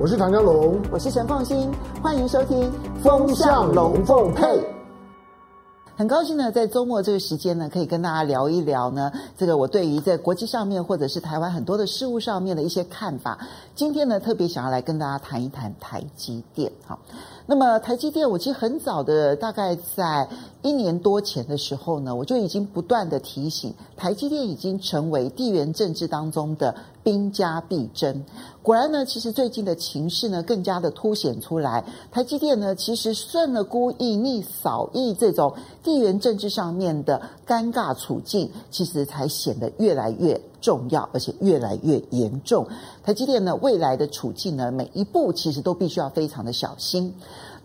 我是唐江龙，我是陈凤新，欢迎收听《风向龙凤配》。很高兴呢，在周末这个时间呢，可以跟大家聊一聊呢，这个我对于在国际上面或者是台湾很多的事物上面的一些看法。今天呢，特别想要来跟大家谈一谈台积电。好，那么台积电，我其实很早的，大概在一年多前的时候呢，我就已经不断的提醒，台积电已经成为地缘政治当中的兵家必争。果然呢，其实最近的情势呢，更加的凸显出来。台积电呢，其实顺了孤意逆扫意这种地缘政治上面的尴尬处境，其实才显得越来越重要，而且越来越严重。台积电呢，未来的处境呢，每一步其实都必须要非常的小心。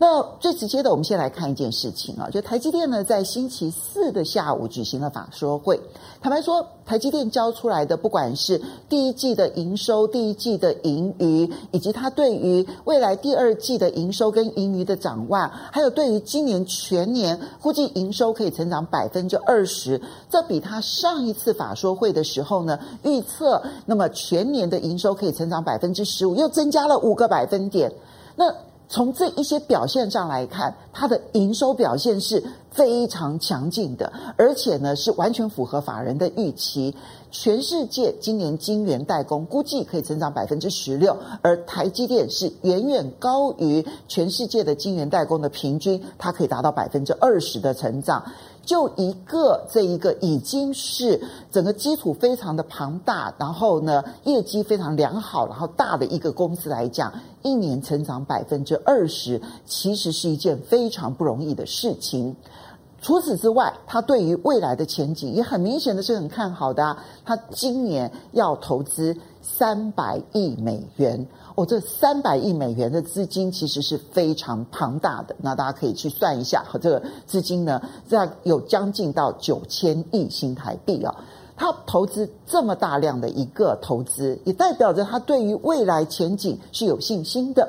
那最直接的，我们先来看一件事情啊，就台积电呢，在星期四的下午举行了法说会。坦白说，台积电交出来的，不管是第一季的营收、第一季的盈余，以及它对于未来第二季的营收跟盈余的展望，还有对于今年全年估计营收可以成长百分之二十，这比它上一次法说会的时候呢，预测那么全年的营收可以成长百分之十五，又增加了五个百分点。那从这一些表现上来看，它的营收表现是非常强劲的，而且呢是完全符合法人的预期。全世界今年晶圆代工估计可以增长百分之十六，而台积电是远远高于全世界的晶圆代工的平均，它可以达到百分之二十的成长。就一个这一个已经是整个基础非常的庞大，然后呢业绩非常良好，然后大的一个公司来讲，一年成长百分之二十，其实是一件非常不容易的事情。除此之外，他对于未来的前景也很明显的是很看好的啊。他今年要投资三百亿美元哦，这三百亿美元的资金其实是非常庞大的。那大家可以去算一下，和这个资金呢，这样有将近到九千亿新台币啊。他投资这么大量的一个投资，也代表着他对于未来前景是有信心的。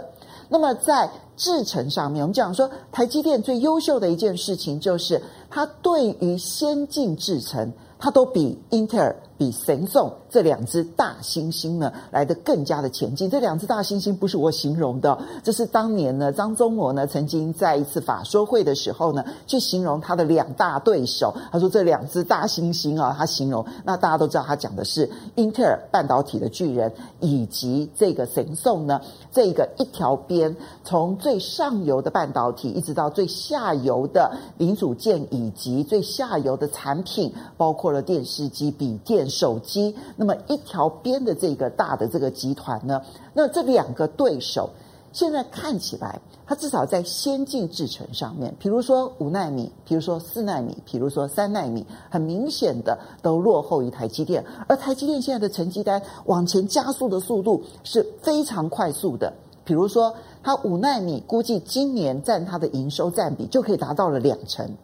那么在制程上面，我们讲说台积电最优秀的一件事情，就是它对于先进制程，它都比英特尔。比神送这两只大猩猩呢来得更加的前进。这两只大猩猩不是我形容的，这是当年呢张忠谋呢曾经在一次法说会的时候呢去形容他的两大对手。他说这两只大猩猩啊，他形容那大家都知道他讲的是英特尔半导体的巨人以及这个神送呢这个一条边从最上游的半导体一直到最下游的零组件以及最下游的产品，包括了电视机、笔电。手机，那么一条边的这个大的这个集团呢，那这两个对手现在看起来，它至少在先进制程上面，比如说五纳米，比如说四纳米，比如说三纳米，很明显的都落后于台积电。而台积电现在的成绩单往前加速的速度是非常快速的，比如说它五纳米估计今年占它的营收占比就可以达到了两成。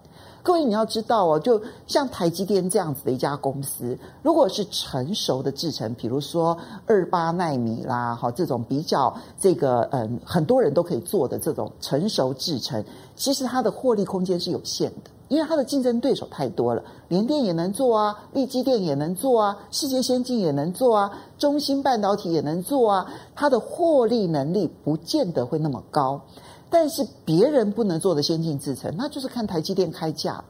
各位，你要知道哦，就像台积电这样子的一家公司，如果是成熟的制程，比如说二八奈米啦，哈，这种比较这个嗯，很多人都可以做的这种成熟制程，其实它的获利空间是有限的，因为它的竞争对手太多了，联电也能做啊，力积电也能做啊，世界先进也能做啊，中芯半导体也能做啊，它的获利能力不见得会那么高。但是别人不能做的先进制程，那就是看台积电开价。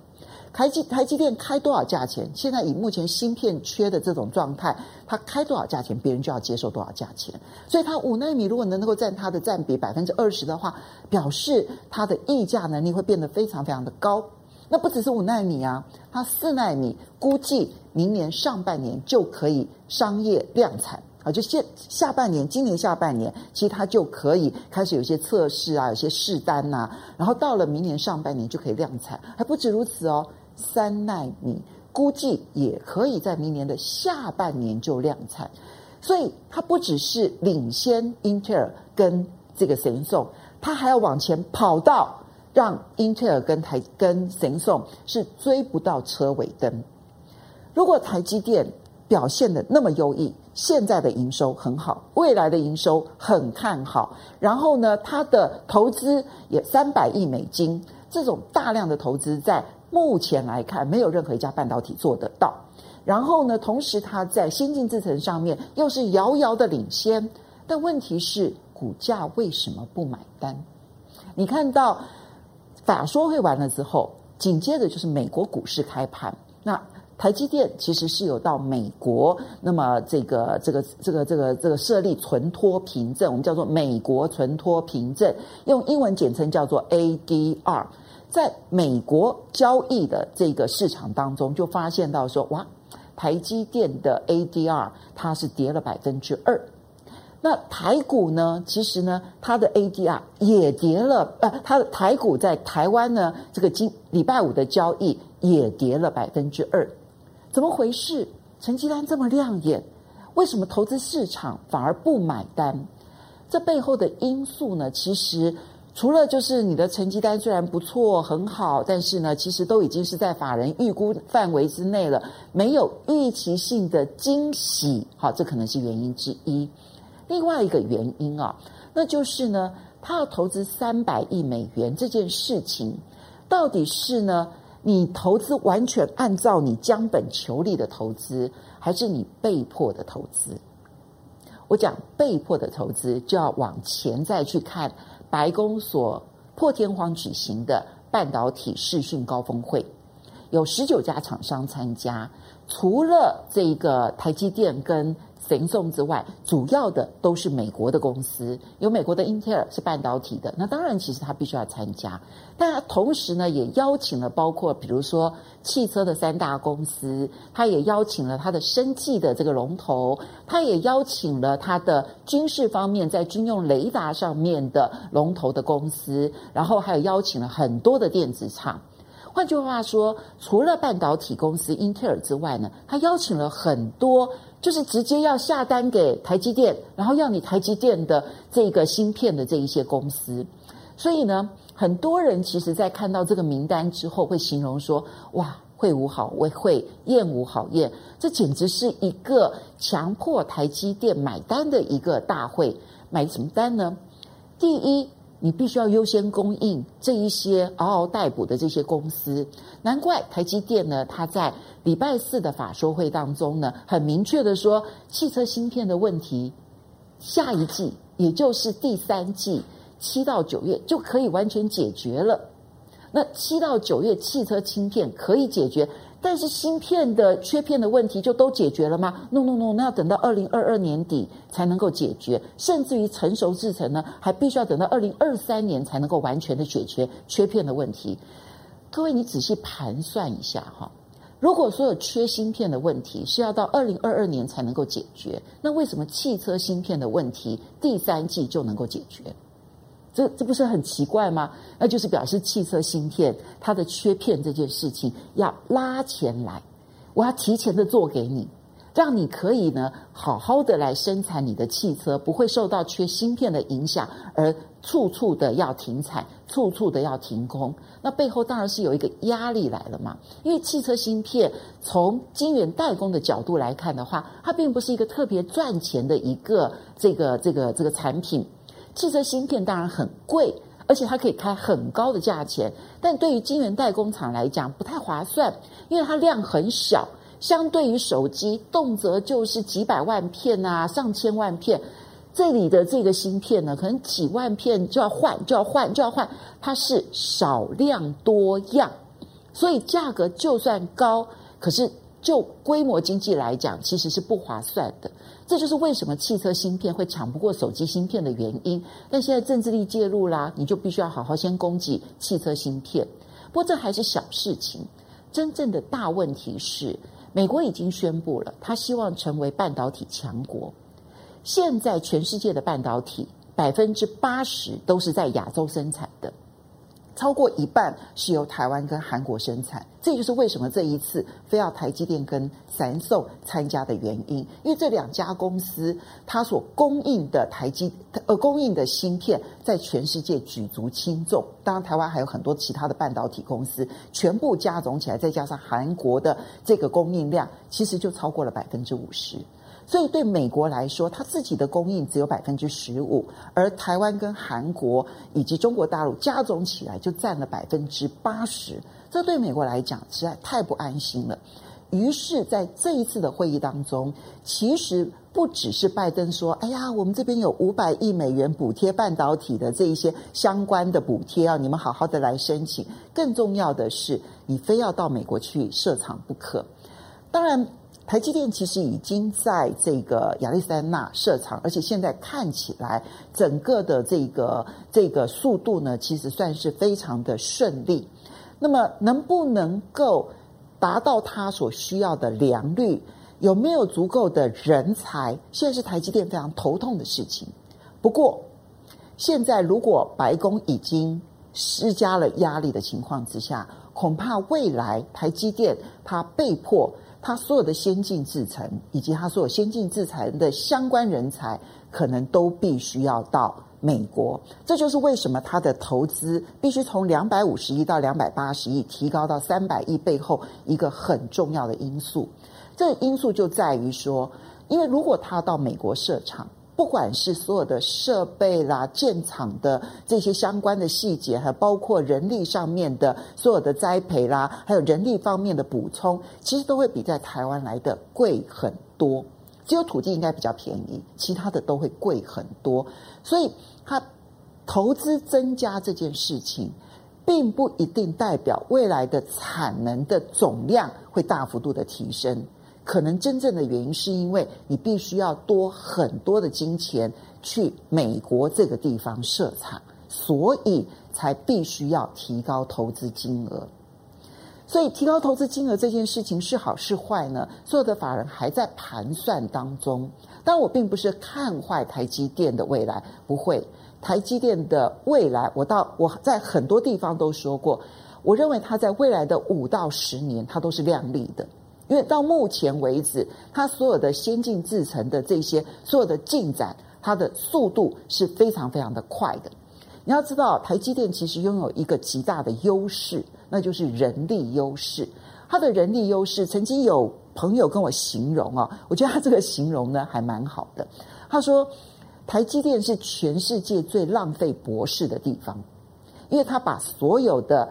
台积台积电开多少价钱？现在以目前芯片缺的这种状态，它开多少价钱，别人就要接受多少价钱。所以它五纳米如果能够占它的占比百分之二十的话，表示它的溢价能力会变得非常非常的高。那不只是五纳米啊，它四纳米估计明年上半年就可以商业量产。啊，就现下半年，今年下半年，其实它就可以开始有些测试啊，有些试单呐、啊，然后到了明年上半年就可以量产，还不止如此哦，三奈米估计也可以在明年的下半年就量产，所以它不只是领先英特尔跟这个神送，它还要往前跑到让英特尔跟台跟神送是追不到车尾灯。如果台积电表现的那么优异。现在的营收很好，未来的营收很看好。然后呢，它的投资也三百亿美金，这种大量的投资在目前来看，没有任何一家半导体做得到。然后呢，同时它在先进制程上面又是遥遥的领先。但问题是，股价为什么不买单？你看到法说会完了之后，紧接着就是美国股市开盘。那台积电其实是有到美国，那么这个这个这个这个这个设立存托凭证，我们叫做美国存托凭证，用英文简称叫做 ADR。在美国交易的这个市场当中，就发现到说，哇，台积电的 ADR 它是跌了百分之二。那台股呢，其实呢，它的 ADR 也跌了，呃，它的台股在台湾呢，这个今礼拜五的交易也跌了百分之二。怎么回事？成绩单这么亮眼，为什么投资市场反而不买单？这背后的因素呢，其实。除了就是你的成绩单虽然不错很好，但是呢，其实都已经是在法人预估范围之内了，没有预期性的惊喜，好，这可能是原因之一。另外一个原因啊，那就是呢，他要投资三百亿美元这件事情，到底是呢，你投资完全按照你将本求利的投资，还是你被迫的投资？我讲被迫的投资，就要往前再去看。白宫所破天荒举行的半导体视讯高峰会，有十九家厂商参加，除了这个台积电跟。神送之外，主要的都是美国的公司，有美国的英特尔是半导体的，那当然其实他必须要参加，但同时呢也邀请了包括比如说汽车的三大公司，他也邀请了他的生技的这个龙头，他也邀请了他的军事方面在军用雷达上面的龙头的公司，然后还有邀请了很多的电子厂。换句话说，除了半导体公司英特尔之外呢，他邀请了很多，就是直接要下单给台积电，然后要你台积电的这个芯片的这一些公司。所以呢，很多人其实在看到这个名单之后，会形容说：“哇，会无好会会，厌无好厌，这简直是一个强迫台积电买单的一个大会。买什么单呢？第一。”你必须要优先供应这一些嗷嗷待哺的这些公司，难怪台积电呢，它在礼拜四的法说会当中呢，很明确的说，汽车芯片的问题，下一季也就是第三季七到九月就可以完全解决了。那七到九月汽车芯片可以解决。但是芯片的缺片的问题就都解决了吗？No No No，那要等到二零二二年底才能够解决，甚至于成熟制程呢，还必须要等到二零二三年才能够完全的解决缺片的问题。各位，你仔细盘算一下哈，如果所有缺芯片的问题是要到二零二二年才能够解决，那为什么汽车芯片的问题第三季就能够解决？这这不是很奇怪吗？那就是表示汽车芯片它的缺片这件事情要拉前来，我要提前的做给你，让你可以呢好好的来生产你的汽车，不会受到缺芯片的影响而处处的要停产，处处的要停工。那背后当然是有一个压力来了嘛，因为汽车芯片从晶圆代工的角度来看的话，它并不是一个特别赚钱的一个这个这个这个产品。汽车芯片当然很贵，而且它可以开很高的价钱，但对于晶圆代工厂来讲不太划算，因为它量很小，相对于手机，动辄就是几百万片啊，上千万片，这里的这个芯片呢，可能几万片就要换，就要换，就要换，它是少量多样，所以价格就算高，可是。就规模经济来讲，其实是不划算的。这就是为什么汽车芯片会抢不过手机芯片的原因。但现在政治力介入啦，你就必须要好好先供给汽车芯片。不过这还是小事情，真正的大问题是，美国已经宣布了，他希望成为半导体强国。现在全世界的半导体百分之八十都是在亚洲生产的。超过一半是由台湾跟韩国生产，这就是为什么这一次非要台积电跟三星参加的原因。因为这两家公司它所供应的台积呃供应的芯片，在全世界举足轻重。当然，台湾还有很多其他的半导体公司，全部加总起来，再加上韩国的这个供应量，其实就超过了百分之五十。所以对美国来说，它自己的供应只有百分之十五，而台湾跟韩国以及中国大陆加总起来就占了百分之八十。这对美国来讲实在太不安心了。于是，在这一次的会议当中，其实不只是拜登说：“哎呀，我们这边有五百亿美元补贴半导体的这一些相关的补贴啊，你们好好的来申请。”更重要的是，你非要到美国去设厂不可。当然，台积电其实已经在这个亚利桑那设厂，而且现在看起来整个的这个这个速度呢，其实算是非常的顺利。那么，能不能够达到它所需要的良率？有没有足够的人才？现在是台积电非常头痛的事情。不过，现在如果白宫已经施加了压力的情况之下，恐怕未来台积电它被迫，它所有的先进制程以及它所有先进制程的相关人才，可能都必须要到美国。这就是为什么它的投资必须从两百五十亿到两百八十亿提高到三百亿，背后一个很重要的因素。这个因素就在于说，因为如果他到美国设厂，不管是所有的设备啦、建厂的这些相关的细节，还包括人力上面的所有的栽培啦，还有人力方面的补充，其实都会比在台湾来的贵很多。只有土地应该比较便宜，其他的都会贵很多。所以，它投资增加这件事情，并不一定代表未来的产能的总量会大幅度的提升。可能真正的原因是因为你必须要多很多的金钱去美国这个地方设厂，所以才必须要提高投资金额。所以提高投资金额这件事情是好是坏呢？所有的法人还在盘算当中。当然，我并不是看坏台积电的未来，不会。台积电的未来，我到我在很多地方都说过，我认为它在未来的五到十年，它都是亮丽的。因为到目前为止，它所有的先进制程的这些所有的进展，它的速度是非常非常的快的。你要知道，台积电其实拥有一个极大的优势，那就是人力优势。它的人力优势，曾经有朋友跟我形容啊，我觉得他这个形容呢还蛮好的。他说，台积电是全世界最浪费博士的地方，因为他把所有的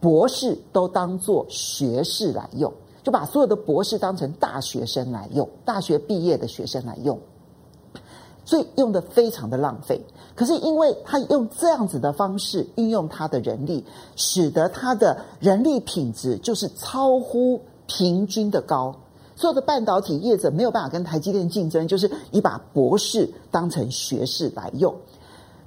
博士都当做学士来用。就把所有的博士当成大学生来用，大学毕业的学生来用，所以用的非常的浪费。可是因为他用这样子的方式运用他的人力，使得他的人力品质就是超乎平均的高。所有的半导体业者没有办法跟台积电竞争，就是你把博士当成学士来用，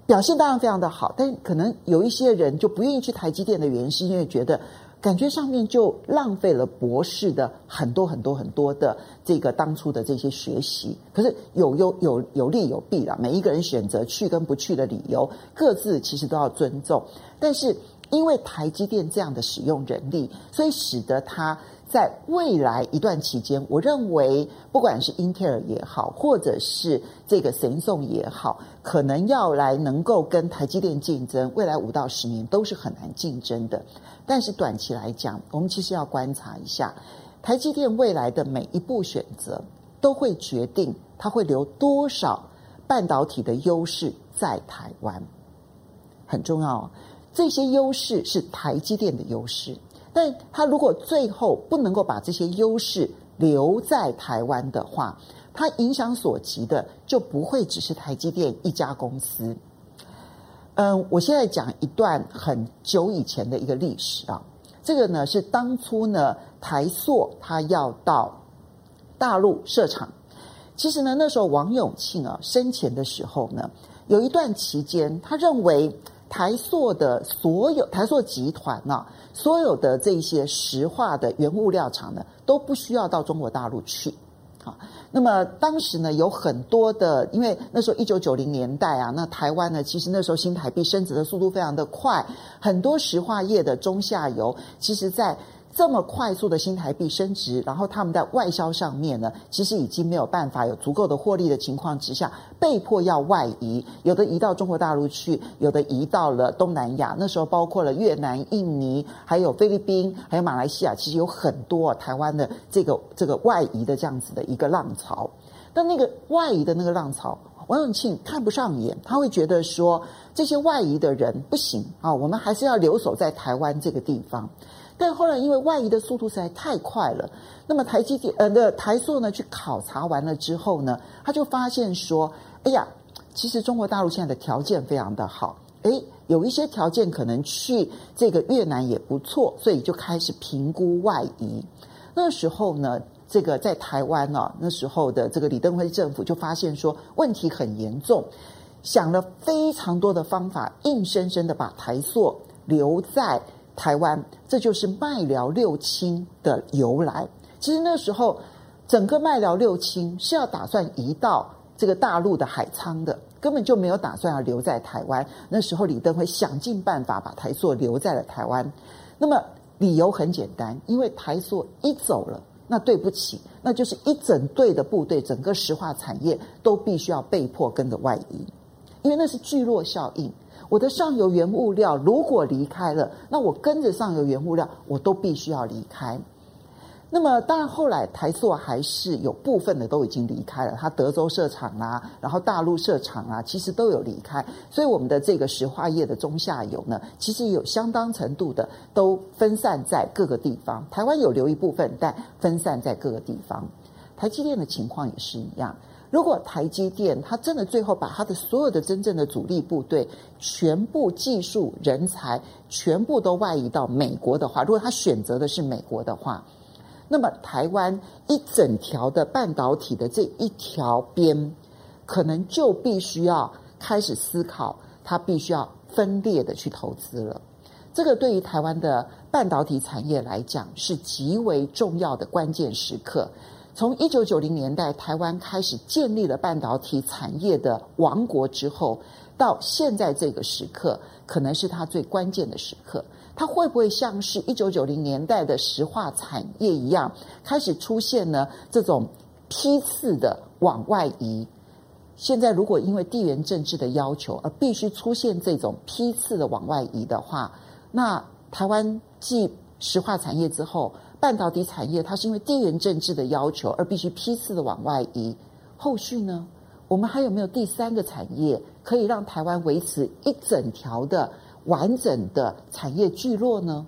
表现当然非常的好。但可能有一些人就不愿意去台积电的原因，是因为觉得。感觉上面就浪费了博士的很多很多很多的这个当初的这些学习，可是有有有有利有弊啦。每一个人选择去跟不去的理由，各自其实都要尊重。但是因为台积电这样的使用人力，所以使得它。在未来一段期间，我认为不管是英特尔也好，或者是这个神送也好，可能要来能够跟台积电竞争，未来五到十年都是很难竞争的。但是短期来讲，我们其实要观察一下台积电未来的每一步选择，都会决定它会留多少半导体的优势在台湾，很重要。这些优势是台积电的优势。但他如果最后不能够把这些优势留在台湾的话，他影响所及的就不会只是台积电一家公司。嗯，我现在讲一段很久以前的一个历史啊，这个呢是当初呢台塑他要到大陆设厂，其实呢那时候王永庆啊生前的时候呢，有一段期间他认为。台塑的所有台塑集团啊，所有的这些石化的原物料厂呢，都不需要到中国大陆去。好，那么当时呢，有很多的，因为那时候一九九零年代啊，那台湾呢，其实那时候新台币升值的速度非常的快，很多石化业的中下游，其实在。这么快速的新台币升值，然后他们在外销上面呢，其实已经没有办法有足够的获利的情况之下，被迫要外移，有的移到中国大陆去，有的移到了东南亚。那时候包括了越南、印尼，还有菲律宾，还有马来西亚，其实有很多台湾的这个这个外移的这样子的一个浪潮。但那个外移的那个浪潮。王永庆看不上眼，他会觉得说这些外移的人不行啊，我们还是要留守在台湾这个地方。但后来因为外移的速度实在太快了，那么台积电呃的台塑呢去考察完了之后呢，他就发现说，哎呀，其实中国大陆现在的条件非常的好，哎，有一些条件可能去这个越南也不错，所以就开始评估外移。那时候呢，这个在台湾呢、啊，那时候的这个李登辉政府就发现说问题很严重，想了非常多的方法，硬生生的把台塑留在。台湾，这就是麦寮六轻的由来。其实那时候，整个麦寮六轻是要打算移到这个大陆的海沧的，根本就没有打算要留在台湾。那时候李登辉想尽办法把台塑留在了台湾。那么理由很简单，因为台塑一走了，那对不起，那就是一整队的部队，整个石化产业都必须要被迫跟着外移，因为那是聚落效应。我的上游原物料如果离开了，那我跟着上游原物料，我都必须要离开。那么，当然后来台塑还是有部分的都已经离开了，它德州设厂啊，然后大陆设厂啊，其实都有离开。所以我们的这个石化业的中下游呢，其实有相当程度的都分散在各个地方。台湾有留一部分，但分散在各个地方。台积电的情况也是一样。如果台积电它真的最后把它的所有的真正的主力部队全部技术人才全部都外移到美国的话，如果他选择的是美国的话，那么台湾一整条的半导体的这一条边，可能就必须要开始思考，它必须要分裂的去投资了。这个对于台湾的半导体产业来讲是极为重要的关键时刻。从一九九零年代台湾开始建立了半导体产业的王国之后，到现在这个时刻，可能是它最关键的时刻。它会不会像是一九九零年代的石化产业一样，开始出现呢这种批次的往外移？现在如果因为地缘政治的要求而必须出现这种批次的往外移的话，那台湾继石化产业之后，半导体产业，它是因为地缘政治的要求而必须批次的往外移。后续呢，我们还有没有第三个产业可以让台湾维持一整条的完整的产业聚落呢？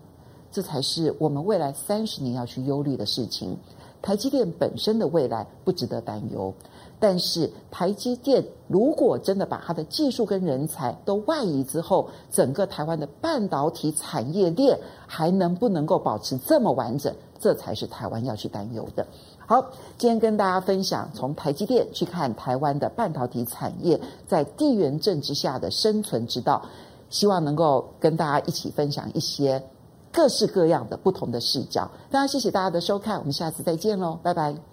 这才是我们未来三十年要去忧虑的事情。台积电本身的未来不值得担忧。但是台积电如果真的把它的技术跟人才都外移之后，整个台湾的半导体产业链还能不能够保持这么完整？这才是台湾要去担忧的。好，今天跟大家分享从台积电去看台湾的半导体产业在地缘政治下的生存之道，希望能够跟大家一起分享一些各式各样的不同的视角。那谢谢大家的收看，我们下次再见喽，拜拜。